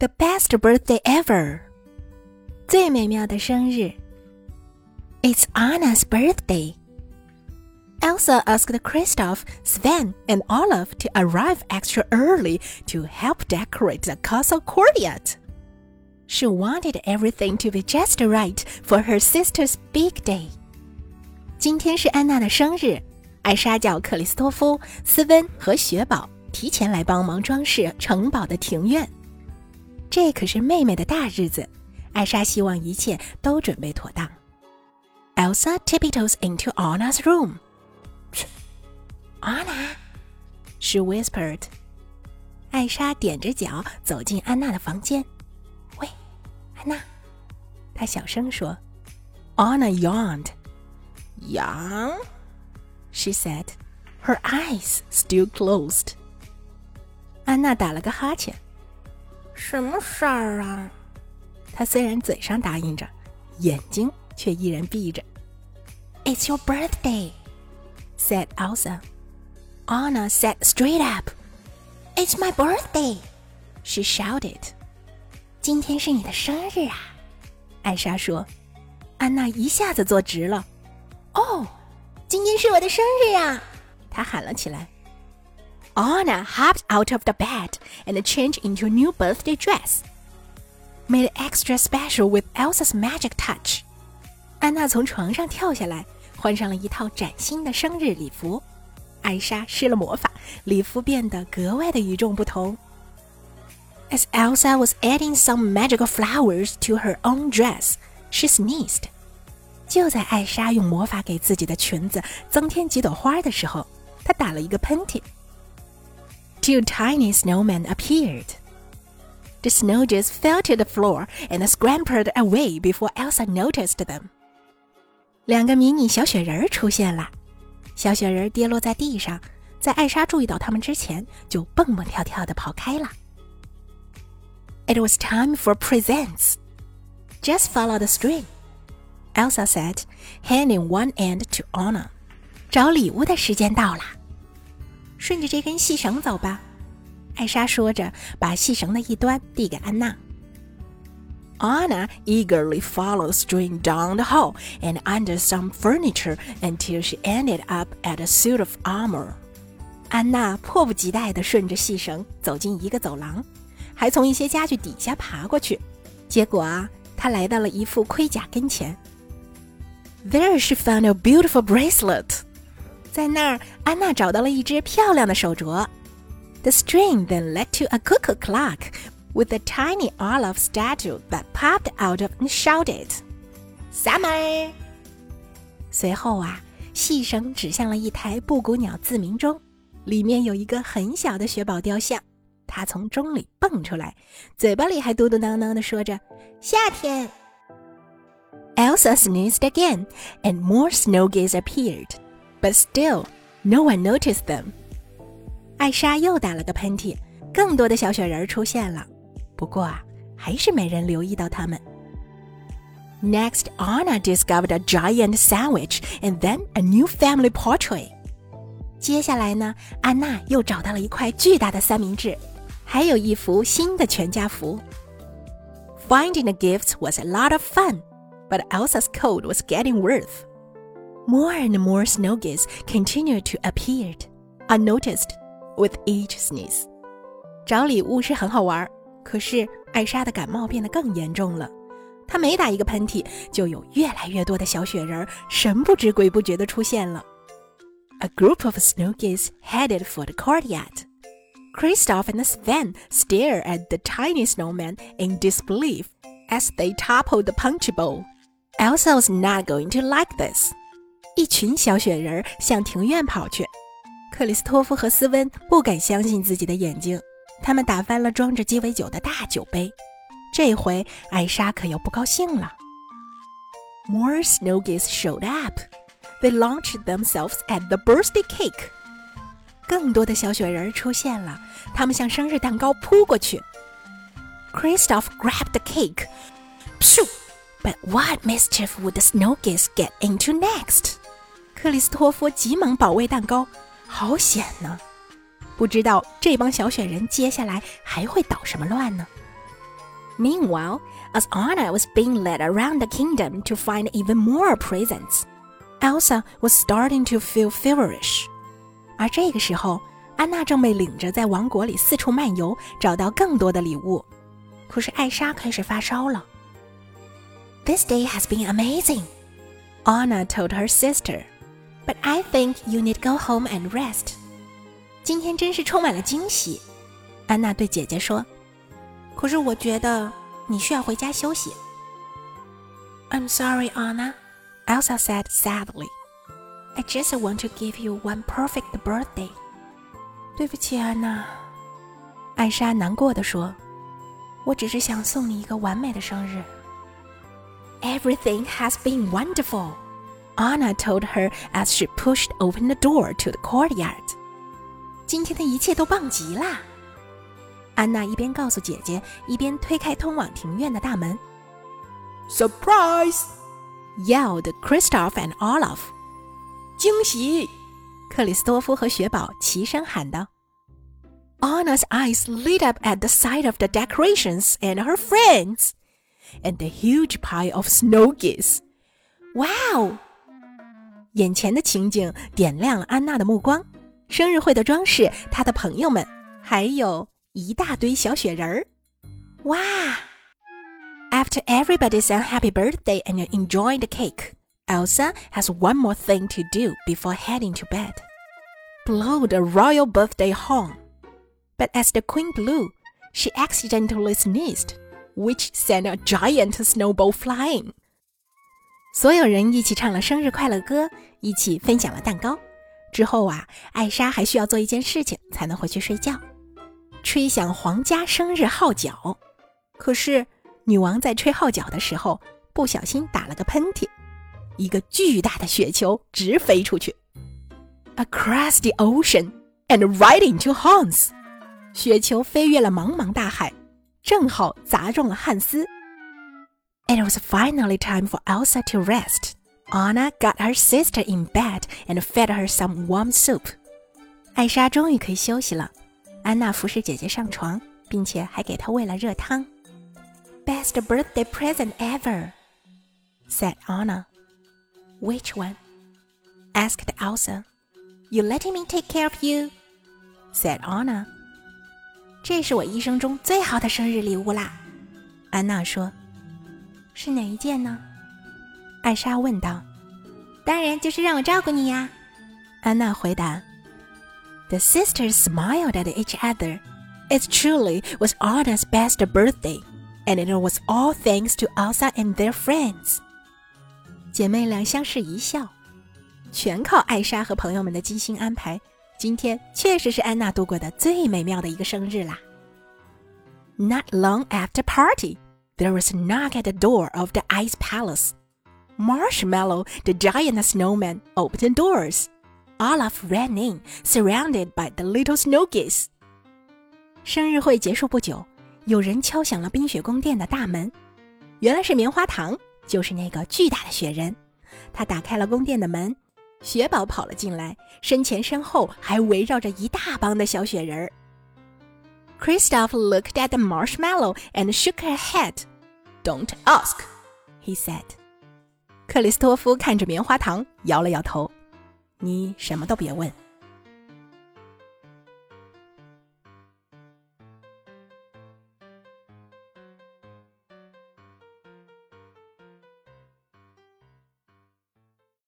The best birthday ever，最美妙的生日。It's Anna's birthday. Elsa asked Kristoff, Sven, and Olaf to arrive extra early to help decorate the castle courtyard. She wanted everything to be just right for her sister's big day. 今天是安娜的生日，艾莎叫克里斯托夫、斯温和雪宝提前来帮忙装饰城堡的庭院。 这可是妹妹的大日子，艾莎希望一切都准备妥当。Elsa tiptoes into Anna's room. Anna, she whispered. 艾莎踮着脚走进安娜的房间。喂，安娜，她小声说。Anna yawned. Yawn? She said, her eyes still closed. 安娜打了个哈欠。 什么事儿啊？他虽然嘴上答应着，眼睛却依然闭着。It's your birthday, said Elsa. Anna sat straight up. It's my birthday, she shouted. 今天是你的生日啊！艾莎说。安娜一下子坐直了。哦，今天是我的生日啊！她喊了起来。Anna hopped out of the bed and changed into a new birthday dress, made extra special with Elsa's magic touch. 安娜从床上跳下来，换上了一套崭新的生日礼服。艾莎施了魔法，礼服变得格外的与众不同。As Elsa was adding some magical flowers to her own dress, she sneezed. 就在艾莎用魔法给自己的裙子增添几朵花的时候，她打了一个喷嚏。 two tiny snowmen appeared. The snowgies fell to the floor and scrambled away before Elsa noticed them. 两个迷你小雪人出现了，小雪人跌落在地上，在艾莎注意到他们之前，就蹦蹦跳跳的跑开了。It was time for presents. Just follow the string, Elsa said, handing one end to Anna. 找礼物的时间到了。顺着这根细绳走吧。艾莎说着，把细绳的一端递给安娜。Anna eagerly followed the string down the hall and under some furniture until she ended up at a suit of armor. 安娜迫不及待地顺着细绳走进一个走廊，还从一些家具底下爬过去。结果啊，她来到了一副盔甲跟前。There she found a beautiful bracelet. 在那儿，安娜找到了一只漂亮的手镯。The string then led to a cuckoo clock with a tiny Olaf statue that popped out of and shouted, "Summer!" 随后啊，细绳指向了一台布谷鸟自鸣钟，里面有一个很小的雪宝雕像，它从钟里蹦出来，嘴巴里还嘟嘟囔囔地说着：“夏天。” Elsa sneezed again, and more snowgies appeared but still no one noticed them. 艾莎又打了个喷嚏，更多的小雪人出现了。不过啊，还是没人留意到他们。Next, Anna discovered a giant sandwich and then a new family portrait. 接下来呢，安娜又找到了一块巨大的三明治，还有一幅新的全家福。Finding the gifts was a lot of fun, but Elsa's cold was getting worse. More and more snow geese continued to appear, unnoticed, with each sneeze. 找礼物是很好玩，可是艾莎的感冒变得更严重了。她每打一个喷嚏，就有越来越多的小雪人神不知鬼不觉地出现了。A group of snow geese headed for the courtyard. Kristoff and Sven stared at the tiny snowman in disbelief as they toppled the punch bowl. Elsa was not going to like this. 一群小雪人向庭院跑去。克里斯托夫和斯温不敢相信自己的眼睛，他们打翻了装着鸡尾酒的大酒杯。这回艾莎可要不高兴了。More snow geese showed up. They launched themselves at the birthday cake. 更多的小雪人出现了，他们向生日蛋糕扑过去。Kristoff grabbed the cake. Phew! But what mischief would the snow geese get into next? 克里斯托夫急忙保卫蛋糕，好险呢！不知道这帮小雪人接下来还会捣什么乱呢 Meanwhile, as Anna was being led around the kingdom to find even more presents, Elsa was starting to feel feverish. 而这个时候，安娜正被领着在王国里四处漫游，找到更多的礼物。可是艾莎开始发烧了。This day has been amazing, Anna told her sister. But I think you need go home and rest. 今天真是充满了惊喜，安娜对姐姐说。可是我觉得你需要回家休息。I'm sorry, Anna, Elsa said sadly. I just want to give you one perfect birthday. 对不起，安娜，艾莎难过的说：“我只是想送你一个完美的生日。” Everything has been wonderful, Anna told her as she pushed open the door to the courtyard. 今天的一切都棒极啦！安娜一边告诉姐姐，一边推开通往庭院的大门。Surprise! yelled Kristoff and Olaf. 惊喜！克里斯多夫和雪宝齐声喊道。Anna's eyes lit up at the sight of the decorations and her friends, and the huge pile of snowgies. Wow! 眼前的情景点亮了安娜的目光。生日会的装饰，她的朋友们，还有一大堆小雪人儿。哇！After everybody sang happy birthday and enjoyed the cake, Elsa has one more thing to do before heading to bed. Blow the royal birthday horn. But as the queen blew, she accidentally sneezed, which sent a giant snowball flying. 所有人一起唱了生日快乐歌，一起分享了蛋糕。之后啊，艾莎还需要做一件事情才能回去睡觉。吹响皇家生日号角，可是女王在吹号角的时候不小心打了个喷嚏，一个巨大的雪球直飞出去，across the ocean and right into Hans。雪球飞越了茫茫大海，正好砸中了汉斯。It was finally time for Elsa to rest. Anna got her sister in bed and fed her some warm soup. 艾莎终于可以休息了。安娜服侍姐姐上床，并且还给她喂了热汤。Best birthday present ever, said Anna. Which one? asked Elsa. You letting me take care of you? said Anna. 这是我一生中最好的生日礼物啦，安娜说。 是哪一件呢？艾莎问道。当然就是让我照顾你呀，安娜回答。The sisters smiled at each other. It truly was Anna's best birthday, and it was all thanks to Elsa and their friends. 姐妹俩相视一笑，全靠艾莎和朋友们的精心安排。今天确实是安娜度过的最美妙的一个生日啦。Not long after party, there was a knock at the door of the ice palace. Marshmallow, the giant snowman, opened doors. Olaf ran in, surrounded by the little snow geese. 生日会结束不久，有人敲响了冰雪宫殿的大门。原来是棉花糖，就是那个巨大的雪人。他打开了宫殿的门，雪宝跑了进来，身前身后还围绕着一大帮的小雪人儿。Kristoff looked at the marshmallow and shook her head. "Don't ask," he said. 克里斯托夫看着棉花糖，摇了摇头。你什么都别问。